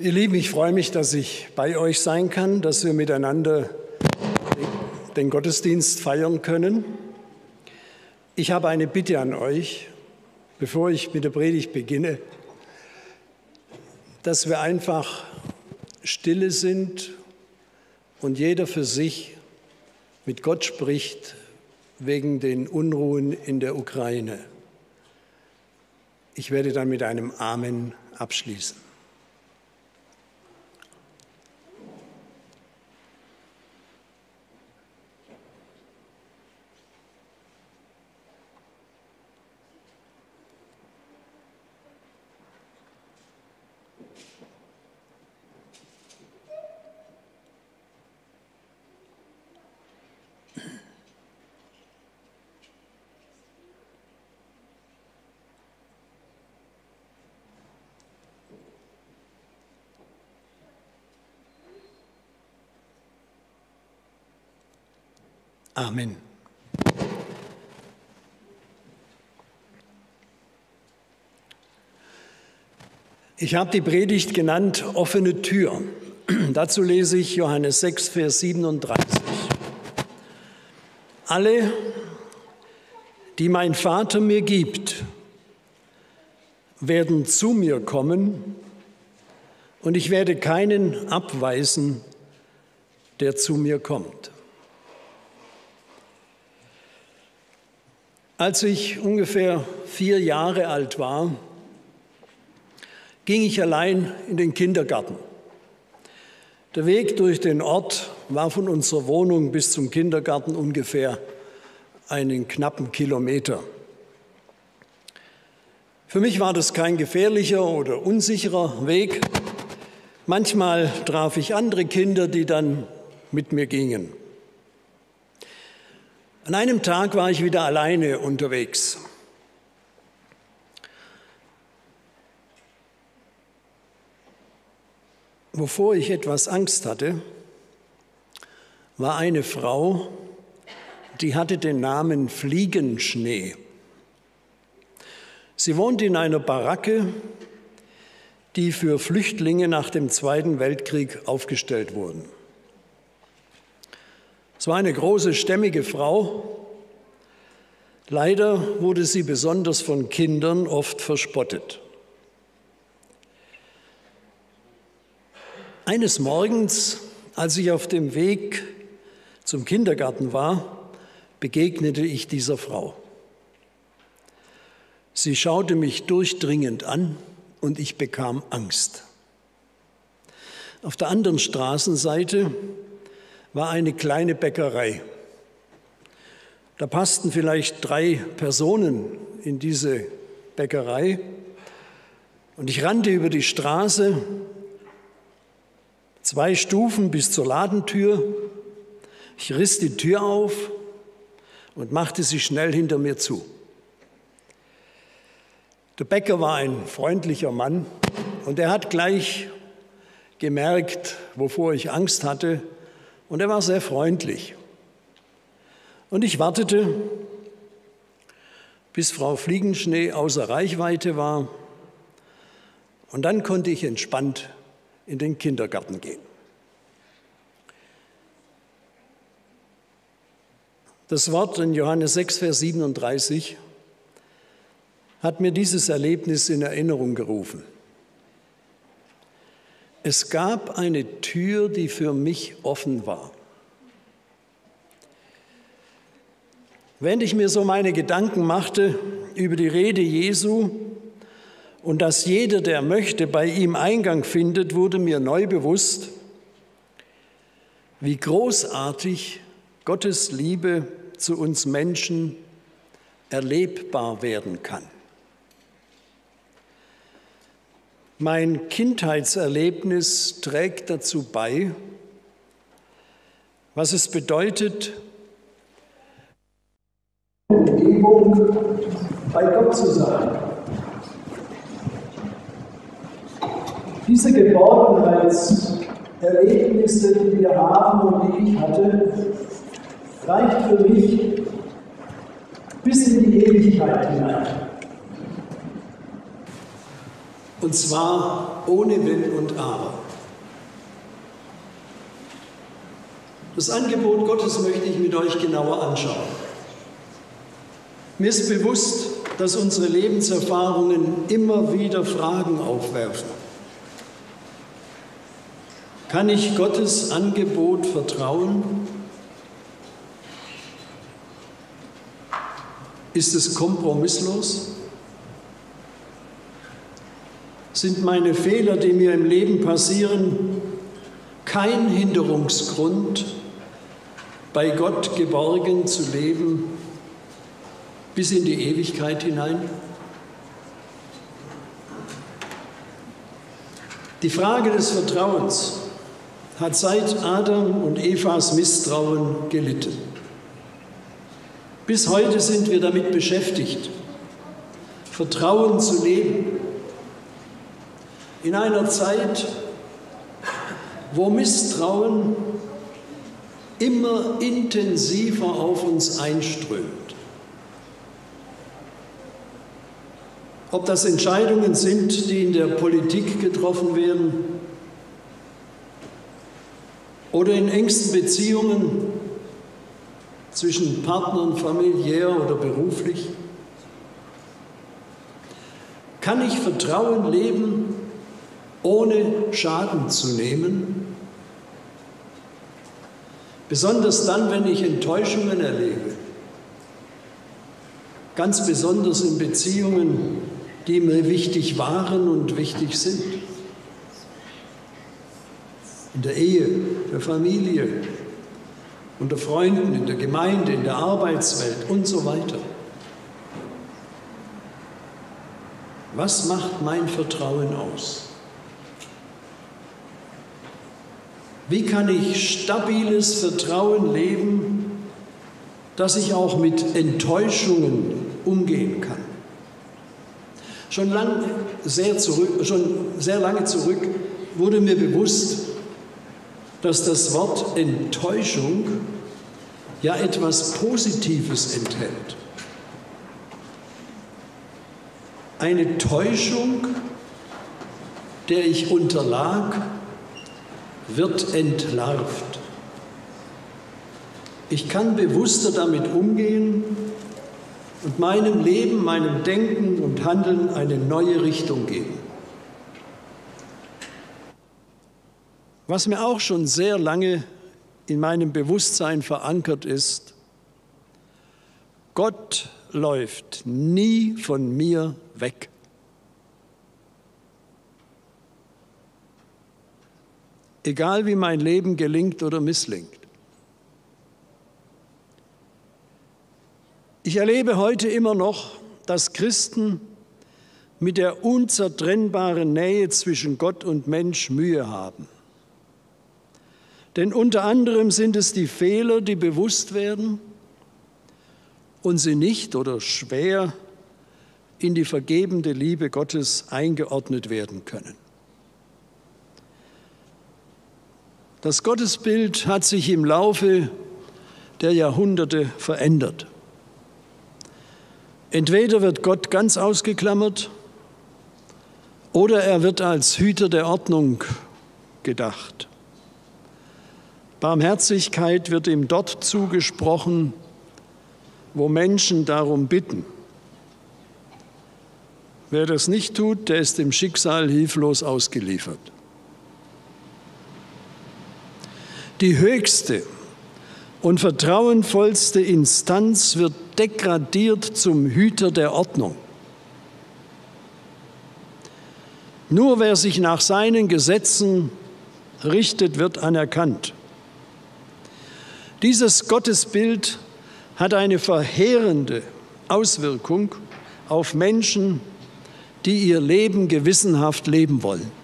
Ihr Lieben, ich freue mich, dass ich bei euch sein kann, dass wir miteinander den Gottesdienst feiern können. Ich habe eine Bitte an euch, bevor ich mit der Predigt beginne, dass wir einfach stille sind und jeder für sich mit Gott spricht wegen den Unruhen in der Ukraine. Ich werde dann mit einem Amen abschließen. Amen. Ich habe die Predigt genannt offene Tür. Dazu lese ich Johannes 6, Vers 37. Alle, die mein Vater mir gibt, werden zu mir kommen und ich werde keinen abweisen, der zu mir kommt. Als ich ungefähr vier Jahre alt war, ging ich allein in den Kindergarten. Der Weg durch den Ort war von unserer Wohnung bis zum Kindergarten ungefähr einen knappen Kilometer. Für mich war das kein gefährlicher oder unsicherer Weg. Manchmal traf ich andere Kinder, die dann mit mir gingen. An einem Tag war ich wieder alleine unterwegs. Wovor ich etwas Angst hatte, war eine Frau, die hatte den Namen Fliegenschnee. Sie wohnte in einer Baracke, die für Flüchtlinge nach dem Zweiten Weltkrieg aufgestellt wurden. Es war eine große, stämmige Frau. Leider wurde sie besonders von Kindern oft verspottet. Eines Morgens, als ich auf dem Weg zum Kindergarten war, begegnete ich dieser Frau. Sie schaute mich durchdringend an und ich bekam Angst. Auf der anderen Straßenseite war eine kleine Bäckerei. Da passten vielleicht drei Personen in diese Bäckerei. Und ich rannte über die Straße, zwei Stufen bis zur Ladentür. Ich riss die Tür auf und machte sie schnell hinter mir zu. Der Bäcker war ein freundlicher Mann und er hat gleich gemerkt, wovor ich Angst hatte und er war sehr freundlich. Und ich wartete, bis Frau Fliegenschnee außer Reichweite war. Und dann konnte ich entspannt in den Kindergarten gehen. Das Wort in Johannes 6, Vers 37 hat mir dieses Erlebnis in Erinnerung gerufen. Es gab eine Tür, die für mich offen war. Wenn ich mir so meine Gedanken machte über die Rede Jesu und dass jeder, der möchte, bei ihm Eingang findet, wurde mir neu bewusst, wie großartig Gottes Liebe zu uns Menschen erlebbar werden kann. Mein Kindheitserlebnis trägt dazu bei, was es bedeutet, Umgebung bei Gott zu sein. Diese Geborgenheitserlebnisse, die wir haben und die ich hatte, reicht für mich bis in die Ewigkeit hinein. Und zwar ohne Wenn und Aber. Das Angebot Gottes möchte ich mit euch genauer anschauen. Mir ist bewusst, dass unsere Lebenserfahrungen immer wieder Fragen aufwerfen. Kann ich Gottes Angebot vertrauen? Ist es kompromisslos? Sind meine Fehler, die mir im Leben passieren, kein Hinderungsgrund, bei Gott geborgen zu leben bis in die Ewigkeit hinein? Die Frage des Vertrauens hat seit Adam und Evas Misstrauen gelitten. Bis heute sind wir damit beschäftigt, Vertrauen zu leben. In einer Zeit, wo Misstrauen immer intensiver auf uns einströmt. Ob das Entscheidungen sind, die in der Politik getroffen werden oder in engsten Beziehungen zwischen Partnern, familiär oder beruflich. Kann ich Vertrauen leben, ohne Schaden zu nehmen? Besonders dann, wenn ich Enttäuschungen erlebe. Ganz besonders in Beziehungen, die mir wichtig waren und wichtig sind. In der Ehe, der Familie, unter Freunden, in der Gemeinde, in der Arbeitswelt und so weiter. Was macht mein Vertrauen aus? Wie kann ich stabiles Vertrauen leben, dass ich auch mit Enttäuschungen umgehen kann? Schon, lang, sehr zurück, schon sehr lange zurück wurde mir bewusst, dass das Wort Enttäuschung ja etwas Positives enthält. Eine Täuschung, der ich unterlag, wird entlarvt. Ich kann bewusster damit umgehen und meinem Leben, meinem Denken und Handeln eine neue Richtung geben. Was mir auch schon sehr lange in meinem Bewusstsein verankert ist, Gott läuft nie von mir weg. Egal wie mein Leben gelingt oder misslingt. Ich erlebe heute immer noch, dass Christen mit der unzertrennbaren Nähe zwischen Gott und Mensch Mühe haben. Denn unter anderem sind es die Fehler, die bewusst werden und sie nicht oder schwer in die vergebende Liebe Gottes eingeordnet werden können. Das Gottesbild hat sich im Laufe der Jahrhunderte verändert. Entweder wird Gott ganz ausgeklammert oder er wird als Hüter der Ordnung gedacht. Barmherzigkeit wird ihm dort zugesprochen, wo Menschen darum bitten. Wer das nicht tut, der ist dem Schicksal hilflos ausgeliefert. Die höchste und vertrauenvollste Instanz wird degradiert zum Hüter der Ordnung. Nur wer sich nach seinen Gesetzen richtet, wird anerkannt. Dieses Gottesbild hat eine verheerende Auswirkung auf Menschen, die ihr Leben gewissenhaft leben wollen.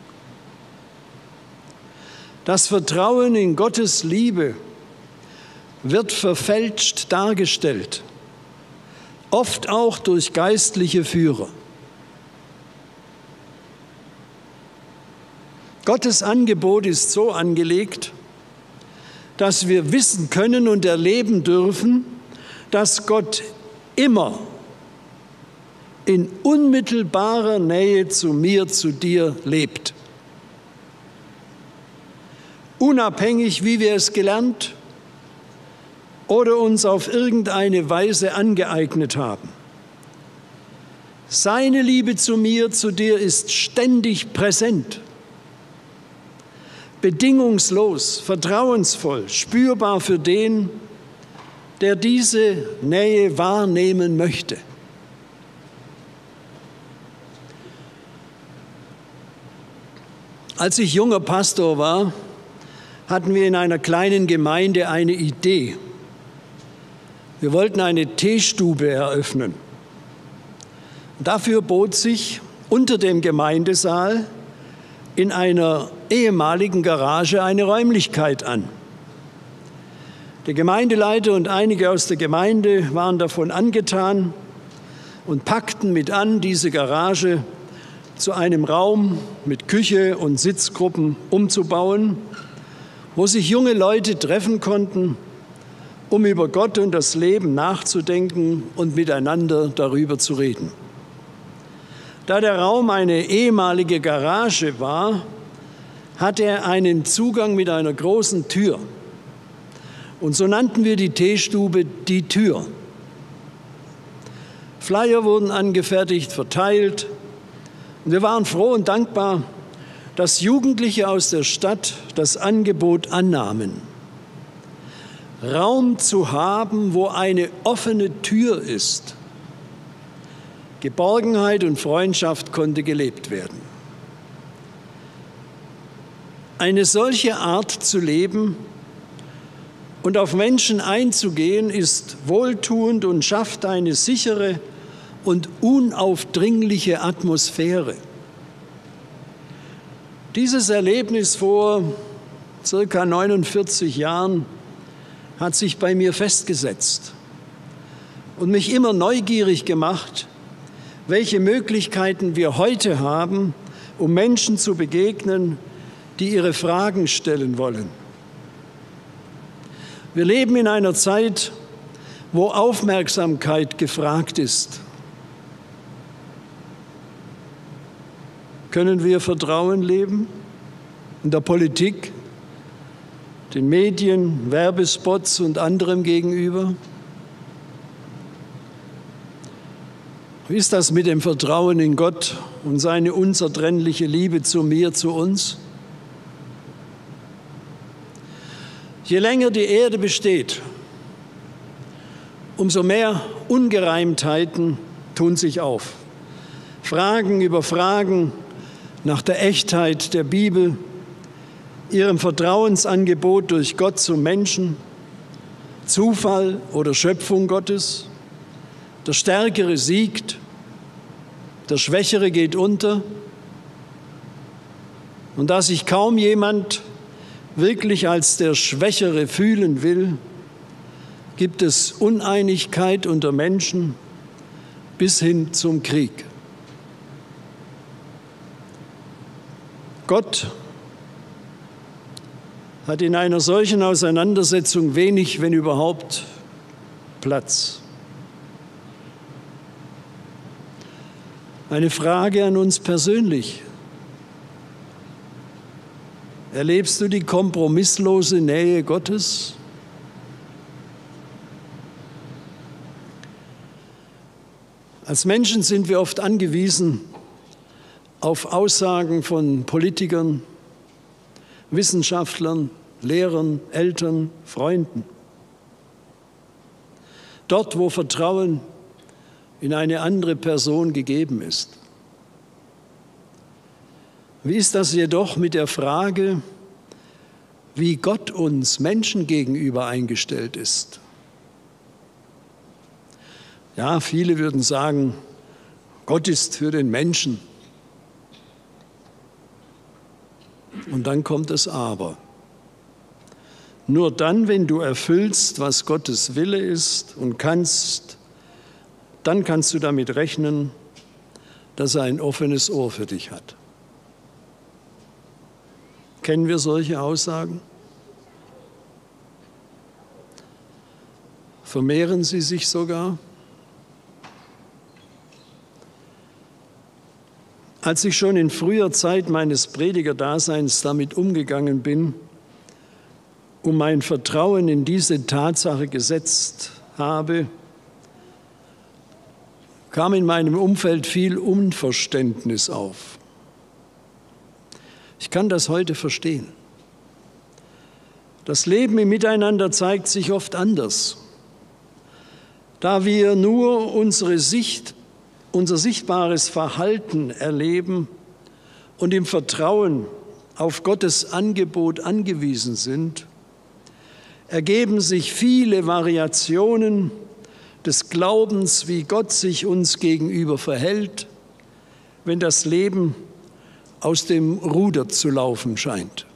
Das Vertrauen in Gottes Liebe wird verfälscht dargestellt, oft auch durch geistliche Führer. Gottes Angebot ist so angelegt, dass wir wissen können und erleben dürfen, dass Gott immer in unmittelbarer Nähe zu mir, zu dir lebt. Unabhängig, wie wir es gelernt oder uns auf irgendeine Weise angeeignet haben. Seine Liebe zu mir, zu dir ist ständig präsent, bedingungslos, vertrauensvoll, spürbar für den, der diese Nähe wahrnehmen möchte. Als ich junger Pastor war, hatten wir in einer kleinen Gemeinde eine Idee. Wir wollten eine Teestube eröffnen. Dafür bot sich unter dem Gemeindesaal in einer ehemaligen Garage eine Räumlichkeit an. Der Gemeindeleiter und einige aus der Gemeinde waren davon angetan und packten mit an, diese Garage zu einem Raum mit Küche und Sitzgruppen umzubauen, wo sich junge Leute treffen konnten, um über Gott und das Leben nachzudenken und miteinander darüber zu reden. Da der Raum eine ehemalige Garage war, hatte er einen Zugang mit einer großen Tür. Und so nannten wir die Teestube die Tür. Flyer wurden angefertigt, verteilt. Und wir waren froh und dankbar, dass Jugendliche aus der Stadt das Angebot annahmen. Raum zu haben, wo eine offene Tür ist. Geborgenheit und Freundschaft konnte gelebt werden. Eine solche Art zu leben und auf Menschen einzugehen, ist wohltuend und schafft eine sichere und unaufdringliche Atmosphäre. Dieses Erlebnis vor circa 49 Jahren hat sich bei mir festgesetzt und mich immer neugierig gemacht, welche Möglichkeiten wir heute haben, um Menschen zu begegnen, die ihre Fragen stellen wollen. Wir leben in einer Zeit, wo Aufmerksamkeit gefragt ist. Können wir Vertrauen leben in der Politik, den Medien, Werbespots und anderem gegenüber? Wie ist das mit dem Vertrauen in Gott und seine unzertrennliche Liebe zu mir, zu uns? Je länger die Erde besteht, umso mehr Ungereimtheiten tun sich auf. Fragen über Fragen nach der Echtheit der Bibel, ihrem Vertrauensangebot durch Gott zum Menschen, Zufall oder Schöpfung Gottes. Der Stärkere siegt, der Schwächere geht unter. Und da sich kaum jemand wirklich als der Schwächere fühlen will, gibt es Uneinigkeit unter Menschen bis hin zum Krieg. Gott hat in einer solchen Auseinandersetzung wenig, wenn überhaupt, Platz. Eine Frage an uns persönlich. Erlebst du die kompromisslose Nähe Gottes? Als Menschen sind wir oft angewiesen auf Aussagen von Politikern, Wissenschaftlern, Lehrern, Eltern, Freunden. Dort, wo Vertrauen in eine andere Person gegeben ist. Wie ist das jedoch mit der Frage, wie Gott uns Menschen gegenüber eingestellt ist? Ja, viele würden sagen, Gott ist für den Menschen. Und dann kommt das Aber. Nur dann, wenn du erfüllst, was Gottes Wille ist und kannst, dann kannst du damit rechnen, dass er ein offenes Ohr für dich hat. Kennen wir solche Aussagen? Vermehren sie sich sogar? Als ich schon in früher Zeit meines Predigerdaseins damit umgegangen bin, um mein Vertrauen in diese Tatsache gesetzt habe, kam in meinem Umfeld viel Unverständnis auf. Ich kann das heute verstehen. Das Leben im Miteinander zeigt sich oft anders. Da wir nur unsere Sicht unser sichtbares Verhalten erleben und im Vertrauen auf Gottes Angebot angewiesen sind, ergeben sich viele Variationen des Glaubens, wie Gott sich uns gegenüber verhält, wenn das Leben aus dem Ruder zu laufen scheint.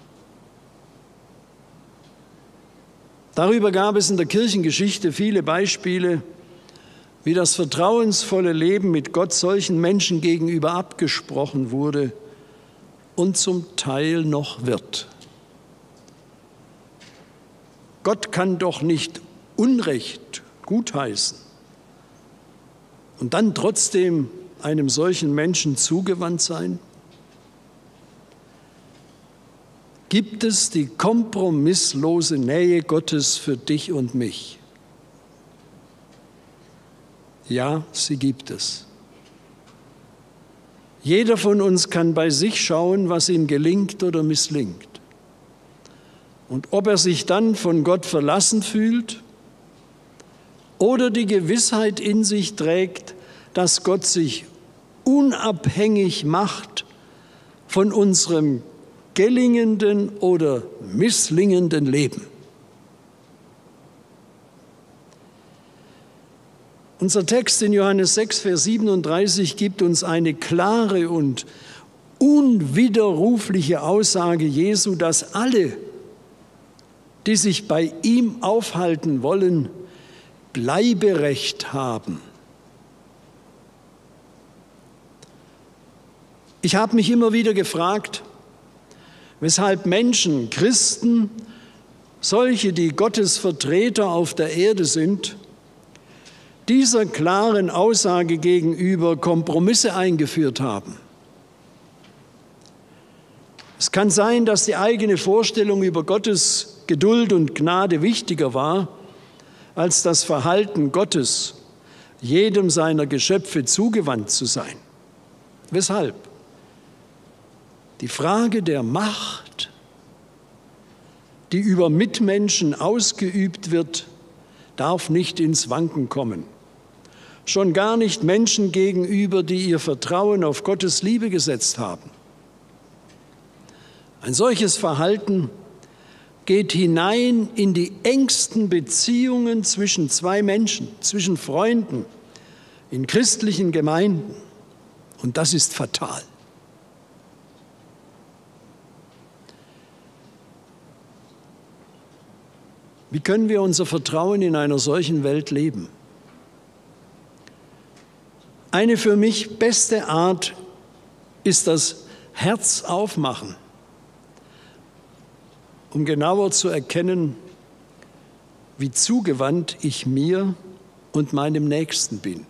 Darüber gab es in der Kirchengeschichte viele Beispiele, wie das vertrauensvolle Leben mit Gott solchen Menschen gegenüber abgesprochen wurde und zum Teil noch wird. Gott kann doch nicht Unrecht gutheißen und dann trotzdem einem solchen Menschen zugewandt sein? Gibt es die kompromisslose Nähe Gottes für dich und mich? Ja, sie gibt es. Jeder von uns kann bei sich schauen, was ihm gelingt oder misslingt. Und ob er sich dann von Gott verlassen fühlt oder die Gewissheit in sich trägt, dass Gott sich unabhängig macht von unserem gelingenden oder misslingenden Leben. Unser Text in Johannes 6, Vers 37 gibt uns eine klare und unwiderrufliche Aussage Jesu, dass alle, die sich bei ihm aufhalten wollen, Bleiberecht haben. Ich habe mich immer wieder gefragt, weshalb Menschen, Christen, solche, die Gottes Vertreter auf der Erde sind, dieser klaren Aussage gegenüber Kompromisse eingeführt haben. Es kann sein, dass die eigene Vorstellung über Gottes Geduld und Gnade wichtiger war als das Verhalten Gottes, jedem seiner Geschöpfe zugewandt zu sein. Weshalb? Die Frage der Macht, die über Mitmenschen ausgeübt wird, darf nicht ins Wanken kommen schon gar nicht Menschen gegenüber, die ihr Vertrauen auf Gottes Liebe gesetzt haben. Ein solches Verhalten geht hinein in die engsten Beziehungen zwischen zwei Menschen, zwischen Freunden, in christlichen Gemeinden. Und das ist fatal. Wie können wir unser Vertrauen in einer solchen Welt leben? Eine für mich beste Art ist das Herz aufmachen, um genauer zu erkennen, wie zugewandt ich mir und meinem Nächsten bin.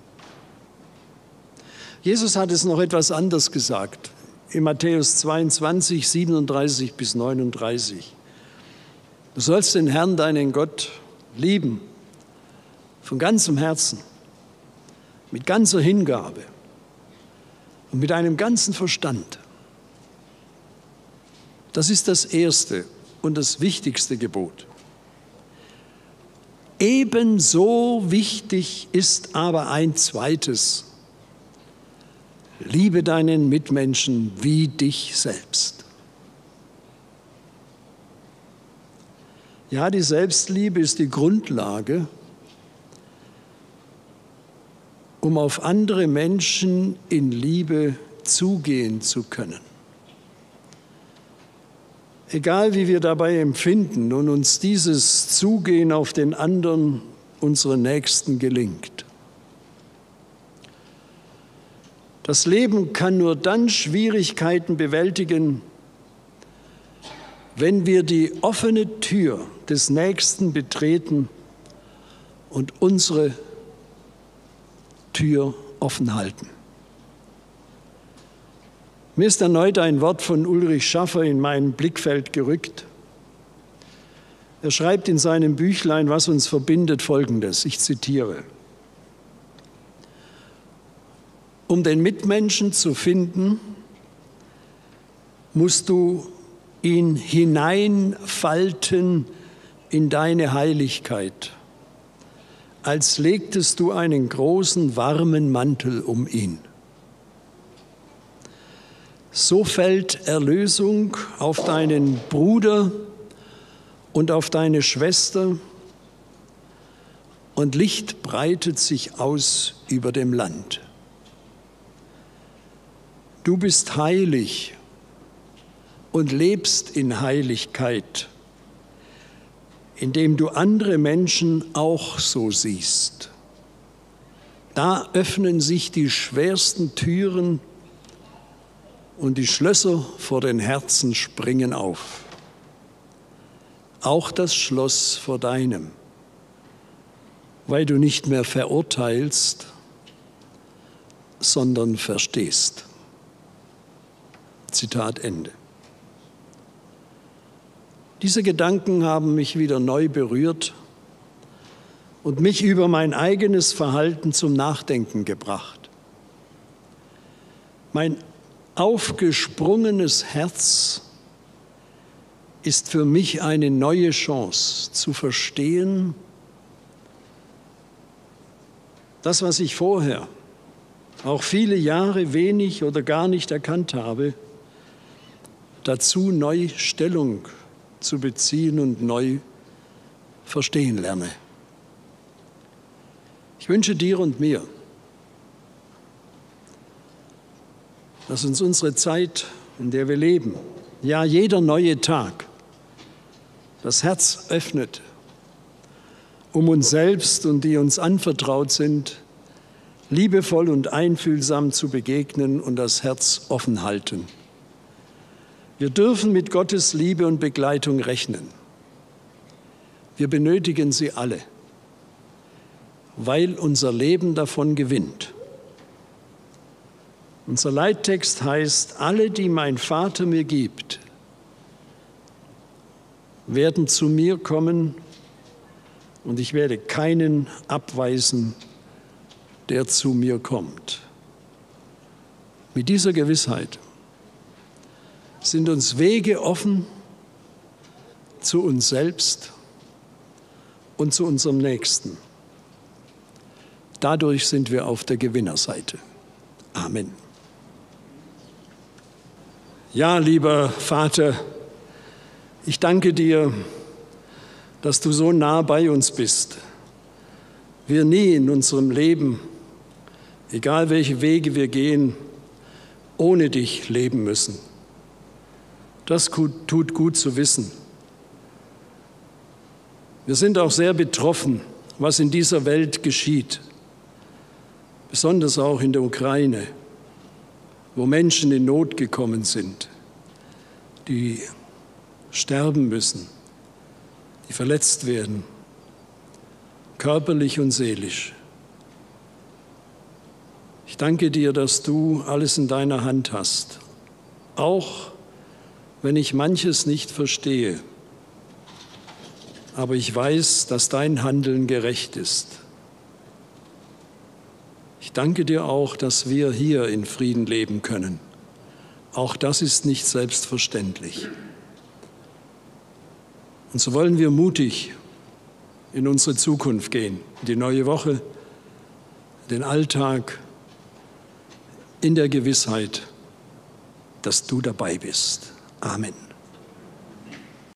Jesus hat es noch etwas anders gesagt in Matthäus 22, 37 bis 39. Du sollst den Herrn, deinen Gott, lieben von ganzem Herzen mit ganzer Hingabe und mit einem ganzen Verstand. Das ist das erste und das wichtigste Gebot. Ebenso wichtig ist aber ein zweites. Liebe deinen Mitmenschen wie dich selbst. Ja, die Selbstliebe ist die Grundlage um auf andere Menschen in Liebe zugehen zu können. Egal wie wir dabei empfinden und uns dieses Zugehen auf den anderen, unseren Nächsten, gelingt. Das Leben kann nur dann Schwierigkeiten bewältigen, wenn wir die offene Tür des Nächsten betreten und unsere Tür offen halten. Mir ist erneut ein Wort von Ulrich Schaffer in mein Blickfeld gerückt. Er schreibt in seinem Büchlein, was uns verbindet, Folgendes. Ich zitiere. Um den Mitmenschen zu finden, musst du ihn hineinfalten in deine Heiligkeit, als legtest du einen großen warmen Mantel um ihn. So fällt Erlösung auf deinen Bruder und auf deine Schwester und Licht breitet sich aus über dem Land. Du bist heilig und lebst in Heiligkeit, indem du andere Menschen auch so siehst. Da öffnen sich die schwersten Türen und die Schlösser vor den Herzen springen auf. Auch das Schloss vor deinem, weil du nicht mehr verurteilst, sondern verstehst. Zitat Ende. Diese Gedanken haben mich wieder neu berührt und mich über mein eigenes Verhalten zum Nachdenken gebracht. Mein aufgesprungenes Herz ist für mich eine neue Chance zu verstehen, das, was ich vorher auch viele Jahre wenig oder gar nicht erkannt habe, dazu neu Stellung zu beziehen und neu verstehen lerne. Ich wünsche dir und mir, dass uns unsere Zeit, in der wir leben, ja jeder neue Tag, das Herz öffnet, um uns selbst und die uns anvertraut sind, liebevoll und einfühlsam zu begegnen und das Herz offen halten. Wir dürfen mit Gottes Liebe und Begleitung rechnen. Wir benötigen sie alle, weil unser Leben davon gewinnt. Unser Leittext heißt, alle, die mein Vater mir gibt, werden zu mir kommen und ich werde keinen abweisen, der zu mir kommt. Mit dieser Gewissheit sind uns Wege offen zu uns selbst und zu unserem Nächsten. Dadurch sind wir auf der Gewinnerseite. Amen. Ja, lieber Vater, ich danke dir, dass du so nah bei uns bist. Wir nie in unserem Leben, egal welche Wege wir gehen, ohne dich leben müssen. Das tut gut zu wissen. Wir sind auch sehr betroffen, was in dieser Welt geschieht, besonders auch in der Ukraine, wo Menschen in Not gekommen sind, die sterben müssen, die verletzt werden, körperlich und seelisch. Ich danke dir, dass du alles in deiner Hand hast, auch wenn ich manches nicht verstehe. Aber ich weiß, dass dein Handeln gerecht ist. Ich danke dir auch, dass wir hier in Frieden leben können. Auch das ist nicht selbstverständlich. Und so wollen wir mutig in unsere Zukunft gehen, in die neue Woche, den Alltag, in der Gewissheit, dass du dabei bist. Amen.